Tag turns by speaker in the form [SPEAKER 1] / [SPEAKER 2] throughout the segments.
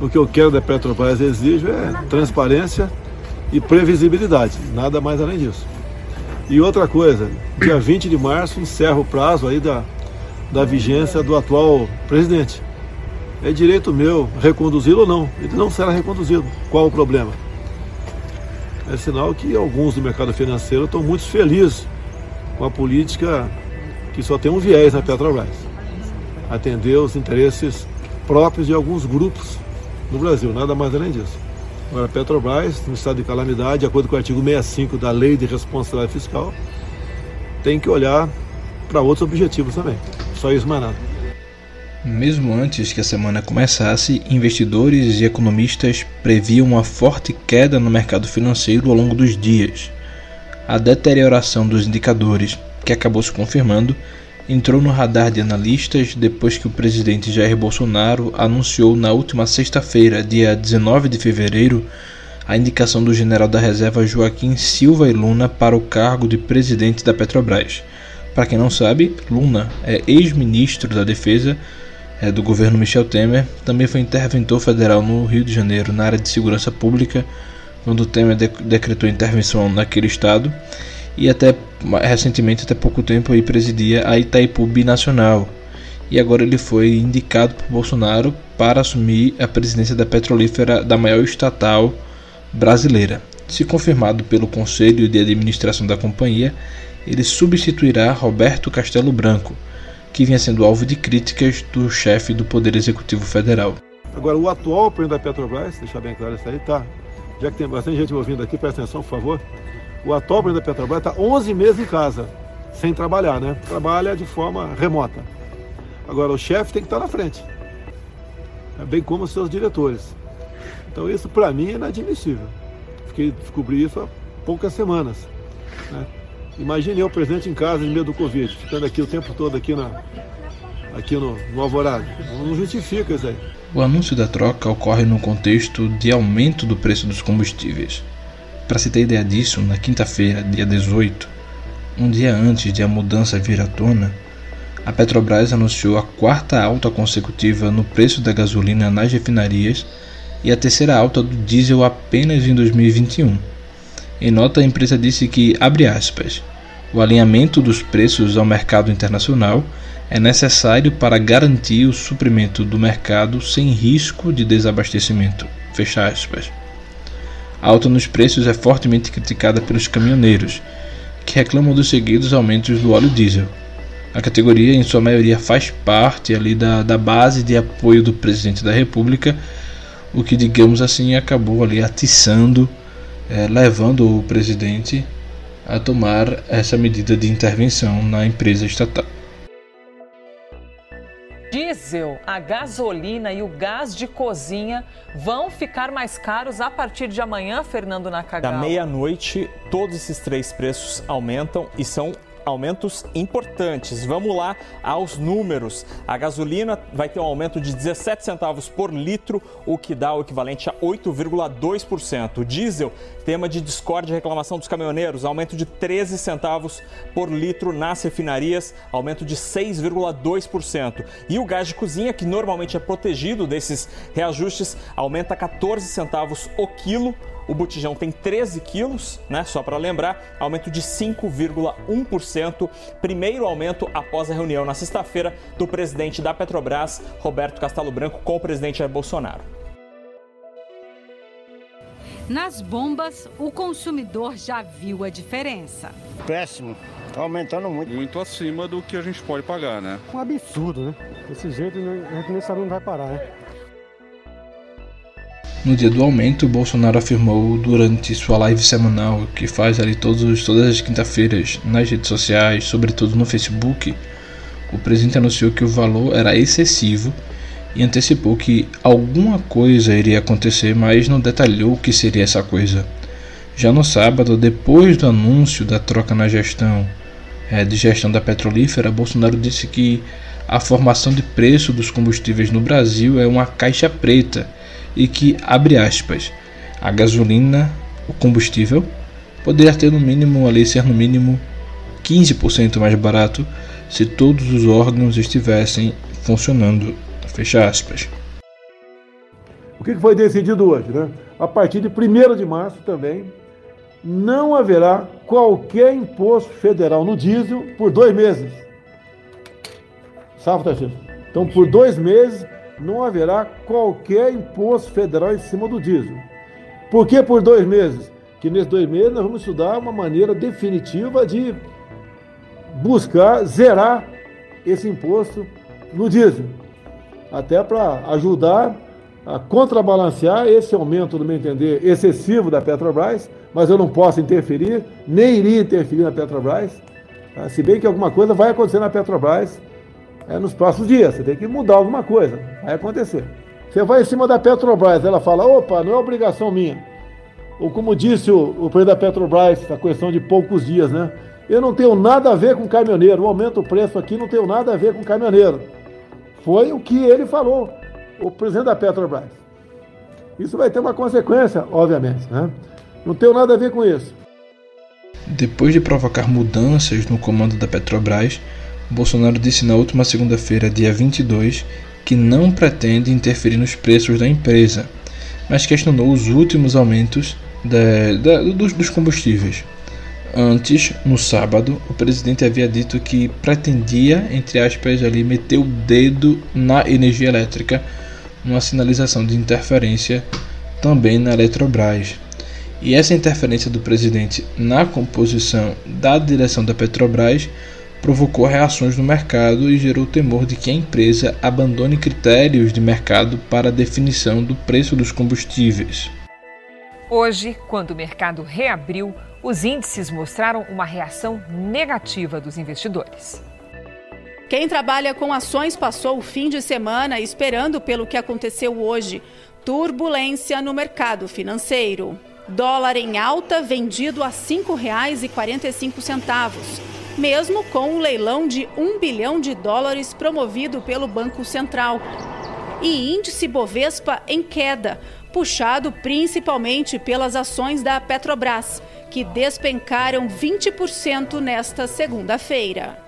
[SPEAKER 1] O que eu quero da Petrobras exijo é transparência e previsibilidade, nada mais além disso. E outra coisa, dia 20 de março encerra o prazo aí da, da vigência do atual presidente. É direito meu reconduzi-lo ou não. Ele não será reconduzido. Qual o problema? É sinal que alguns do mercado financeiro estão muito felizes com a política que só tem um viés na Petrobras. Atender os interesses próprios de alguns grupos no Brasil, nada mais além disso. Agora, Petrobras, no estado de calamidade, de acordo com o artigo 65 da Lei de Responsabilidade Fiscal, tem que olhar para outros objetivos também. Só isso, mais nada.
[SPEAKER 2] Mesmo antes que a semana começasse, investidores e economistas previam uma forte queda no mercado financeiro ao longo dos dias. A deterioração dos indicadores, que acabou se confirmando, entrou no radar de analistas depois que o presidente Jair Bolsonaro anunciou na última sexta-feira, dia 19 de fevereiro, a indicação do general da reserva Joaquim Silva e Luna para o cargo de presidente da Petrobras. Para quem não sabe, Luna é ex-ministro da Defesa é, do governo Michel Temer, também foi interventor federal no Rio de Janeiro na área de segurança pública, quando Temer decretou intervenção naquele estado e até recentemente, até pouco tempo, aí presidia a Itaipu Binacional. E agora ele foi indicado por Bolsonaro para assumir a presidência da petrolífera da maior estatal brasileira. Se confirmado pelo Conselho de Administração da companhia, ele substituirá Roberto Castelo Branco, que vinha sendo alvo de críticas do chefe do Poder Executivo Federal.
[SPEAKER 1] Agora, o atual presidente da Petrobras, deixar bem claro isso aí, tá. Já que tem bastante gente ouvindo aqui, presta atenção, por favor. O atual presidente da Petrobras está 11 meses em casa, sem trabalhar, né? Trabalha de forma remota. Agora, o chefe tem que estar na frente, bem como os seus diretores. Então, isso para mim é inadmissível. Fiquei descobri isso há poucas semanas. Né? Imagine eu, presidente, em casa, em meio do Covid, ficando aqui o tempo todo aqui, na, aqui no, no Alvorada. Não justifica isso aí.
[SPEAKER 2] O anúncio da troca ocorre no contexto de aumento do preço dos combustíveis. Para se ter ideia disso, na quinta-feira, dia 18, um dia antes de a mudança vir à tona, a Petrobras anunciou a quarta alta consecutiva no preço da gasolina nas refinarias e a terceira alta do diesel apenas em 2021. Em nota, a empresa disse que, abre aspas, o alinhamento dos preços ao mercado internacional é necessário para garantir o suprimento do mercado sem risco de desabastecimento. Fecha aspas. A alta nos preços é fortemente criticada pelos caminhoneiros, que reclamam dos seguidos aumentos do óleo diesel. A categoria, em sua maioria, faz parte ali da, da base de apoio do presidente da República, o que, digamos assim, acabou ali atiçando, é, levando o presidente a tomar essa medida de intervenção na empresa estatal
[SPEAKER 3] diesel, a gasolina e o gás de cozinha vão ficar mais caros a partir de amanhã, Fernando Nakagawa?
[SPEAKER 4] Da meia-noite, todos esses três preços aumentam e são aumentos importantes. Vamos lá aos números. A gasolina vai ter um aumento de 17 centavos por litro, o que dá o equivalente a 8,2%. O diesel, tema de discórdia e reclamação dos caminhoneiros, aumento de 13 centavos por litro nas refinarias, aumento de 6,2%. E o gás de cozinha, que normalmente é protegido desses reajustes, aumenta 14 centavos o quilo o botijão tem 13 quilos, né? Só para lembrar, aumento de 5,1%. Primeiro aumento após a reunião na sexta-feira do presidente da Petrobras, Roberto Castelo Branco, com o presidente Jair Bolsonaro.
[SPEAKER 5] Nas bombas, o consumidor já viu a diferença.
[SPEAKER 6] Péssimo. Está aumentando muito.
[SPEAKER 7] Muito acima do que a gente pode pagar, né?
[SPEAKER 8] Um absurdo, né? Desse jeito a gente nem sabe onde vai parar, né?
[SPEAKER 2] No dia do aumento, Bolsonaro afirmou durante sua live semanal, que faz ali todos, todas as quinta-feiras nas redes sociais, sobretudo no Facebook, o presidente anunciou que o valor era excessivo e antecipou que alguma coisa iria acontecer, mas não detalhou o que seria essa coisa. Já no sábado, depois do anúncio da troca na gestão é, de gestão da petrolífera, Bolsonaro disse que a formação de preço dos combustíveis no Brasil é uma caixa preta e que, abre aspas, a gasolina, o combustível, poderia ter no mínimo ali ser no mínimo 15% mais barato se todos os órgãos estivessem funcionando. Fecha aspas.
[SPEAKER 1] O que foi decidido hoje? Né? A partir de 1 de março também não haverá qualquer imposto federal no diesel por dois meses. Safra, Tarcísio? Então, por dois meses, não haverá qualquer imposto federal em cima do diesel. Por que por dois meses? Que nesses dois meses nós vamos estudar uma maneira definitiva de buscar zerar esse imposto no diesel. Até para ajudar a contrabalancear esse aumento, no meu entender, excessivo da Petrobras, mas eu não posso interferir, nem iria interferir na Petrobras, tá? se bem que alguma coisa vai acontecer na Petrobras é, nos próximos dias, você tem que mudar alguma coisa, vai acontecer. Você vai em cima da Petrobras, ela fala, opa, não é obrigação minha. Ou como disse o, o presidente da Petrobras, a questão de poucos dias, né? Eu não tenho nada a ver com caminhoneiro, o aumento do preço aqui não tem nada a ver com caminhoneiro. Foi o que ele falou o presidente da Petrobras. Isso vai ter uma consequência, obviamente. Né? Não tem nada a ver com isso.
[SPEAKER 2] Depois de provocar mudanças no comando da Petrobras, Bolsonaro disse na última segunda-feira, dia 22, que não pretende interferir nos preços da empresa, mas questionou os últimos aumentos dos, dos combustíveis. Antes, no sábado, o presidente havia dito que pretendia, entre aspas, ali, meter o dedo na energia elétrica uma sinalização de interferência também na Eletrobras. E essa interferência do presidente na composição da direção da Petrobras provocou reações no mercado e gerou temor de que a empresa abandone critérios de mercado para a definição do preço dos combustíveis.
[SPEAKER 3] Hoje, quando o mercado reabriu, os índices mostraram uma reação negativa dos investidores.
[SPEAKER 9] Quem trabalha com ações passou o fim de semana esperando pelo que aconteceu hoje. Turbulência no mercado financeiro. Dólar em alta vendido a R$ 5,45, mesmo com o leilão de 1 bilhão de dólares promovido pelo Banco Central. E índice Bovespa em queda, puxado principalmente pelas ações da Petrobras, que despencaram 20% nesta segunda-feira.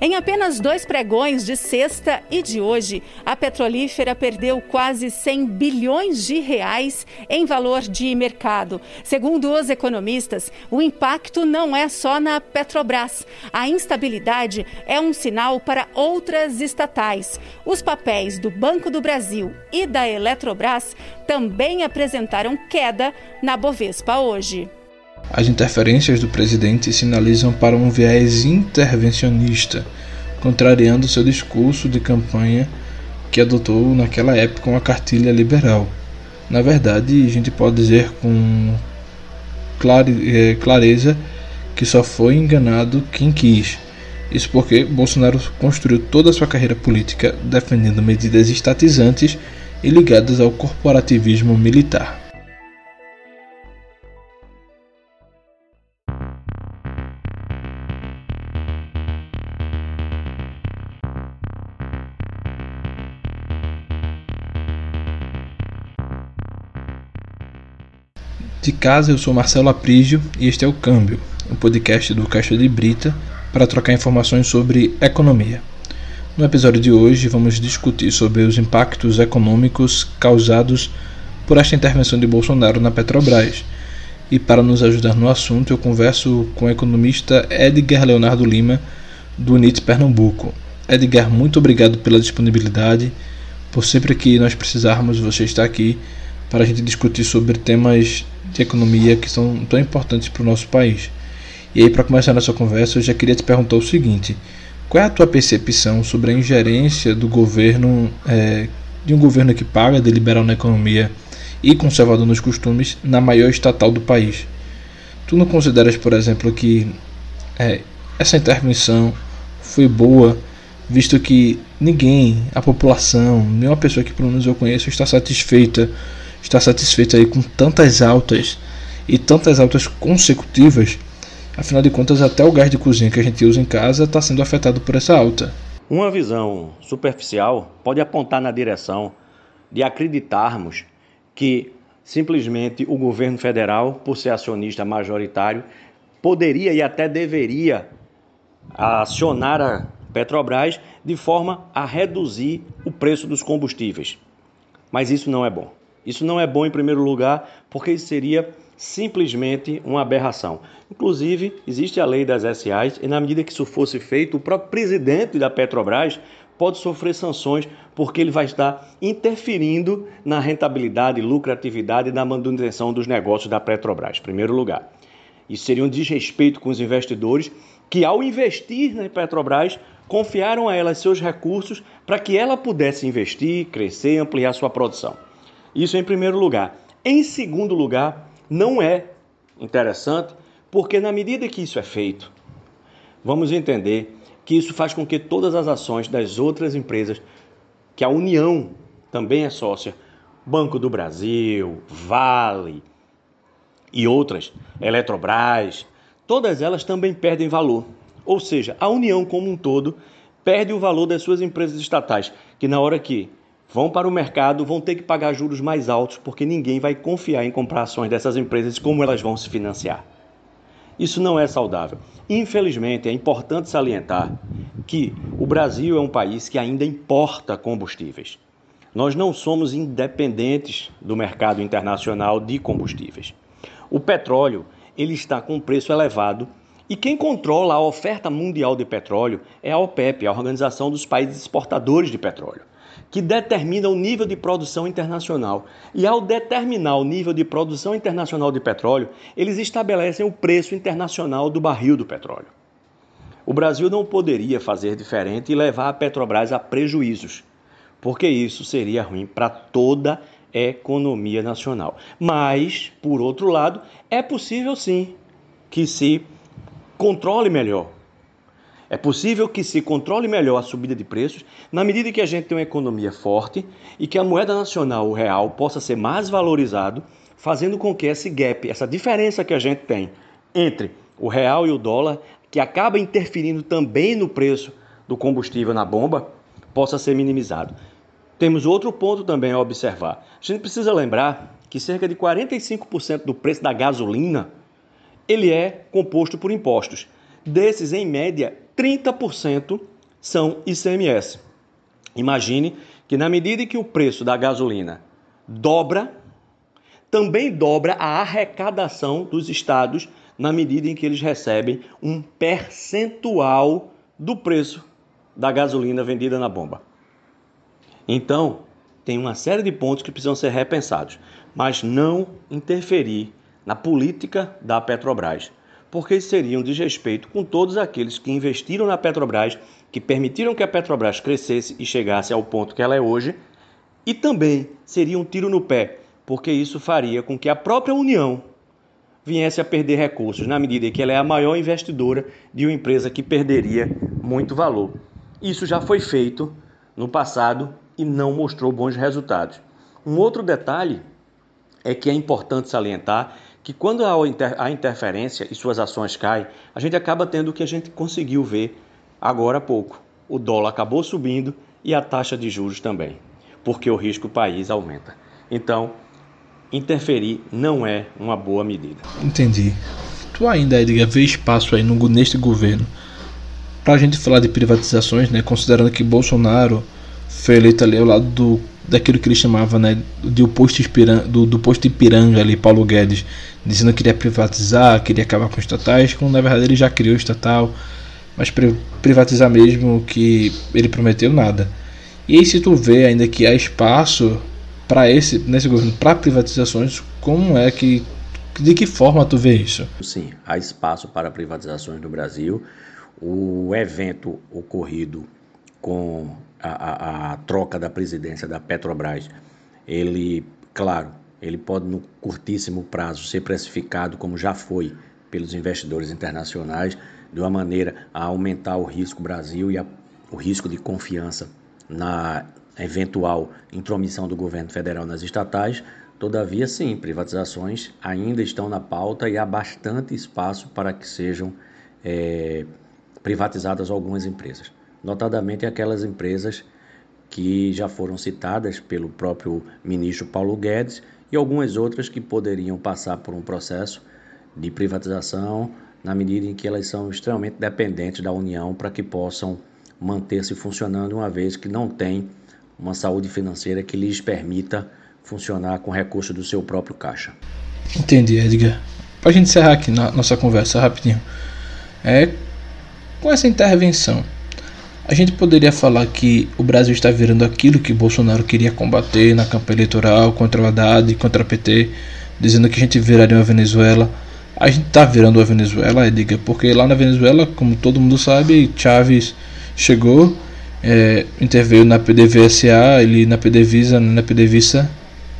[SPEAKER 9] Em apenas dois pregões de sexta e de hoje, a petrolífera perdeu quase 100 bilhões de reais em valor de mercado. Segundo os economistas, o impacto não é só na Petrobras. A instabilidade é um sinal para outras estatais. Os papéis do Banco do Brasil e da Eletrobras também apresentaram queda na Bovespa hoje.
[SPEAKER 2] As interferências do presidente sinalizam para um viés intervencionista, contrariando seu discurso de campanha que adotou naquela época uma cartilha liberal. Na verdade, a gente pode dizer com é, clareza que só foi enganado quem quis. Isso porque Bolsonaro construiu toda a sua carreira política defendendo medidas estatizantes e ligadas ao corporativismo militar. De casa, eu sou Marcelo Aprígio e este é o Câmbio, o podcast do Caixa de Brita para trocar informações sobre economia. No episódio de hoje, vamos discutir sobre os impactos econômicos causados por esta intervenção de Bolsonaro na Petrobras. E para nos ajudar no assunto, eu converso com o economista Edgar Leonardo Lima, do UNIT Pernambuco. Edgar, muito obrigado pela disponibilidade. Por sempre que nós precisarmos, você está aqui para a gente discutir sobre temas de economia que são tão importantes para o nosso país. E aí, para começar nossa conversa, eu já queria te perguntar o seguinte: qual é a tua percepção sobre a ingerência do governo, é, de um governo que paga de liberal na economia e conservador nos costumes, na maior estatal do país? Tu não consideras, por exemplo, que é, essa intervenção foi boa, visto que ninguém, a população, nenhuma pessoa que pelo menos eu conheço, está satisfeita está satisfeito aí com tantas altas e tantas altas consecutivas, afinal de contas até o gás de cozinha que a gente usa em casa está sendo afetado por essa alta.
[SPEAKER 10] Uma visão superficial pode apontar na direção de acreditarmos que simplesmente o governo federal, por ser acionista majoritário, poderia e até deveria acionar a Petrobras de forma a reduzir o preço dos combustíveis. Mas isso não é bom. Isso não é bom em primeiro lugar, porque isso seria simplesmente uma aberração. Inclusive, existe a lei das SAs e na medida que isso fosse feito, o próprio presidente da Petrobras pode sofrer sanções porque ele vai estar interferindo na rentabilidade, lucratividade e na manutenção dos negócios da Petrobras, em primeiro lugar. Isso seria um desrespeito com os investidores que, ao investir na Petrobras, confiaram a ela seus recursos para que ela pudesse investir, crescer ampliar sua produção. Isso em primeiro lugar. Em segundo lugar, não é interessante, porque na medida que isso é feito, vamos entender que isso faz com que todas as ações das outras empresas, que a União também é sócia, Banco do Brasil, Vale e outras, Eletrobras, todas elas também perdem valor. Ou seja, a União como um todo perde o valor das suas empresas estatais, que na hora que vão para o mercado vão ter que pagar juros mais altos, porque ninguém vai confiar em comprar ações dessas empresas como elas vão se financiar. Isso não é saudável. Infelizmente, é importante salientar que o Brasil é um país que ainda importa combustíveis. Nós não somos independentes do mercado internacional de combustíveis. O petróleo ele está com um preço elevado e quem controla a oferta mundial de petróleo é a OPEP, a Organização dos Países Exportadores de Petróleo, que determina o nível de produção internacional. E ao determinar o nível de produção internacional de petróleo, eles estabelecem o preço internacional do barril do petróleo. O Brasil não poderia fazer diferente e levar a Petrobras a prejuízos, porque isso seria ruim para toda a economia nacional. Mas, por outro lado, é possível sim que se controle melhor. É possível que se controle melhor a subida de preços na medida que a gente tem uma economia forte e que a moeda nacional, o real, possa ser mais valorizado, fazendo com que esse gap, essa diferença que a gente tem entre o real e o dólar, que acaba interferindo também no preço do combustível na bomba, possa ser minimizado. Temos outro ponto também a observar. A gente precisa lembrar que cerca de 45% do preço da gasolina ele é composto por impostos. Desses, em média, 30% são ICMS. Imagine que na medida em que o preço da gasolina dobra, também dobra a arrecadação dos estados na medida em que eles recebem um percentual do preço da gasolina vendida na bomba. Então, tem uma série de pontos que precisam ser repensados, mas não interferir na política da Petrobras, porque seria um desrespeito com todos aqueles que investiram na Petrobras, que permitiram que a Petrobras crescesse e chegasse ao ponto que ela é hoje, e também seria um tiro no pé, porque isso faria com que a própria União viesse a perder recursos, na medida que ela é a maior investidora de uma empresa que perderia muito valor. Isso já foi feito no passado e não mostrou bons resultados. Um outro detalhe é que é importante salientar que quando há interferência e suas ações caem, a gente acaba tendo o que a gente conseguiu ver agora há pouco. O dólar acabou subindo e a taxa de juros também, porque o risco país aumenta. Então, interferir não é uma boa medida.
[SPEAKER 2] Entendi. Tu ainda, Edgar, vê espaço aí no, neste governo para a gente falar de privatizações, né? Considerando que Bolsonaro foi eleito ali ao lado do daquilo que ele chamava né, de posto Ipiranga, do, do posto Ipiranga ali, Paulo Guedes, dizendo que queria privatizar, queria acabar com estatais, quando na verdade ele já criou estatal, mas privatizar mesmo que ele prometeu nada. E aí se tu vê ainda que há espaço para esse nesse governo para privatizações, como é que de que forma tu vê isso?
[SPEAKER 10] Sim, há espaço para privatizações no Brasil. O evento ocorrido com a, a, troca da presidência da Petrobras, ele, claro, ele pode no curtíssimo prazo ser precificado como já foi pelos investidores internacionais, de uma maneira a aumentar o risco Brasil e a, o risco de confiança na eventual intromissão do governo federal nas estatais. Todavia, sim, privatizações ainda estão na pauta e há bastante espaço para que sejam é, privatizadas algumas empresas notadamente aquelas empresas que já foram citadas pelo próprio ministro Paulo Guedes e algumas outras que poderiam passar por um processo de privatização na medida em que elas são extremamente dependentes da União para que possam manter-se funcionando, uma vez que não tem uma saúde financeira que lhes permita funcionar com recurso do seu próprio caixa.
[SPEAKER 2] Entendi, Edgar. Para a gente encerrar aqui na nossa conversa rapidinho, é com essa intervenção, a gente poderia falar que o Brasil está virando aquilo que Bolsonaro queria combater na campanha eleitoral contra o Haddad, contra a PT, dizendo que a gente viraria uma Venezuela. A gente está virando uma Venezuela, Edgar, porque lá na Venezuela, como todo mundo sabe, Chávez chegou, é, interveio na PDVSA, ele na PDVSA, na PDVSA,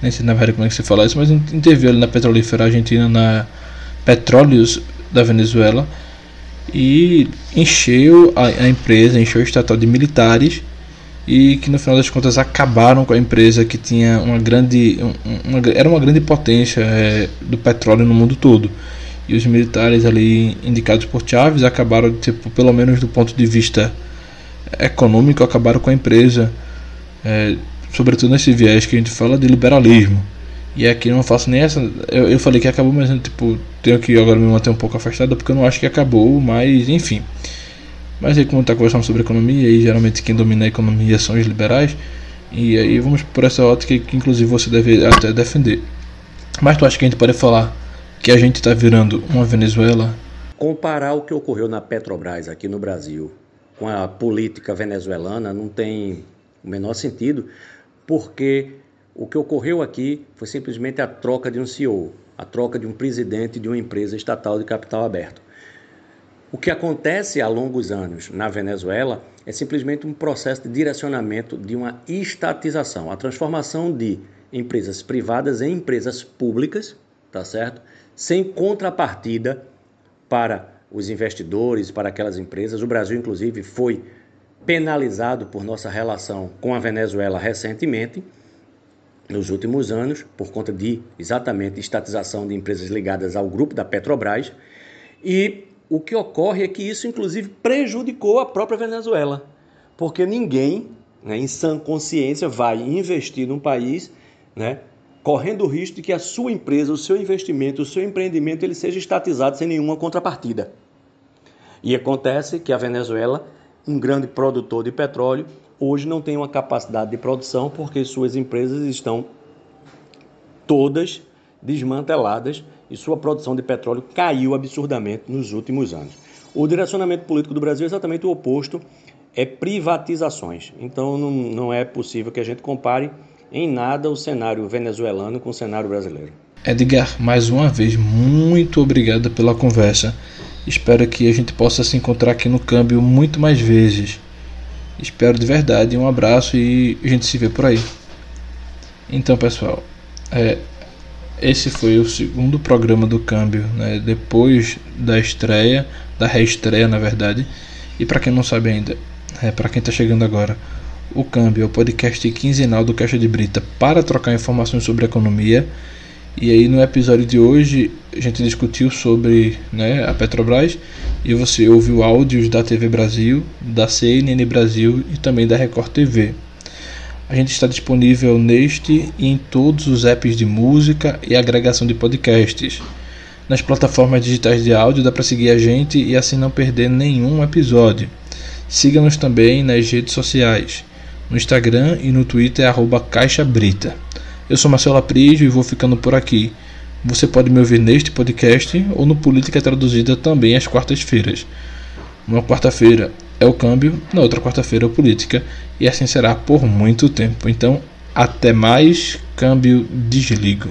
[SPEAKER 2] nem sei na verdade como é que se fala isso, mas interveio ali na petrolífera argentina, na Petróleos da Venezuela e encheu a, a, empresa, encheu o estatal de militares e que no final das contas acabaram com a empresa que tinha uma grande uma, era uma grande potência é, do petróleo no mundo todo. E os militares ali indicados por Chaves acabaram tipo pelo menos do ponto de vista econômico acabaram com a empresa é, sobretudo nesse viés que a gente fala de liberalismo e aqui eu não faço nem essa. Eu, eu falei que acabou, mas tipo, tenho que agora me manter um pouco afastado porque eu não acho que acabou, mas enfim. Mas aí, como está conversando sobre economia, e geralmente quem domina a economia são os liberais, e aí vamos por essa ótica que inclusive você deve até defender. Mas tu acha que a gente pode falar que a gente está virando uma Venezuela?
[SPEAKER 10] Comparar o que ocorreu na Petrobras aqui no Brasil com a política venezuelana não tem o menor sentido, porque o que ocorreu aqui foi simplesmente a troca de um CEO, a troca de um presidente de uma empresa estatal de capital aberto. O que acontece há longos anos na Venezuela é simplesmente um processo de direcionamento de uma estatização, a transformação de empresas privadas em empresas públicas, tá certo? Sem contrapartida para os investidores, para aquelas empresas. O Brasil, inclusive, foi penalizado por nossa relação com a Venezuela recentemente nos últimos anos, por conta de exatamente estatização de empresas ligadas ao grupo da Petrobras. E o que ocorre é que isso, inclusive, prejudicou a própria Venezuela, porque ninguém, né, em sã consciência, vai investir num país né, correndo o risco de que a sua empresa, o seu investimento, o seu empreendimento, ele seja estatizado sem nenhuma contrapartida. E acontece que a Venezuela, um grande produtor de petróleo, hoje não tem uma capacidade de produção porque suas empresas estão todas desmanteladas e sua produção de petróleo caiu absurdamente nos últimos anos. O direcionamento político do Brasil é exatamente o oposto, é privatizações. Então não, não é possível que a gente compare em nada o cenário venezuelano com o cenário brasileiro.
[SPEAKER 2] Edgar, mais uma vez, muito obrigado pela conversa. Espero que a gente possa se encontrar aqui no câmbio muito mais vezes. Espero de verdade. Um abraço e a gente se vê por aí. Então, pessoal, é, esse foi o segundo programa do Câmbio, né, depois da estreia, da reestreia, na verdade. E para quem não sabe ainda, é, para quem está chegando agora, o Câmbio é o podcast quinzenal do Caixa de Brita para trocar informações sobre economia. E aí no episódio de hoje a gente discutiu sobre né, a Petrobras e você ouviu áudios da TV Brasil, da CNN Brasil e também da Record TV. A gente está disponível neste e em todos os apps de música e agregação de podcasts. Nas plataformas digitais de áudio dá para seguir a gente e assim não perder nenhum episódio. Siga-nos também nas redes sociais. No Instagram e no Twitter é Caixa Brita. Eu sou Marcelo Aprígio e vou ficando por aqui. Você pode me ouvir neste podcast ou no Política Traduzida também às quartas-feiras. Uma quarta-feira é o câmbio, na outra quarta-feira é o política, e assim será por muito tempo. Então, até mais, câmbio desligo.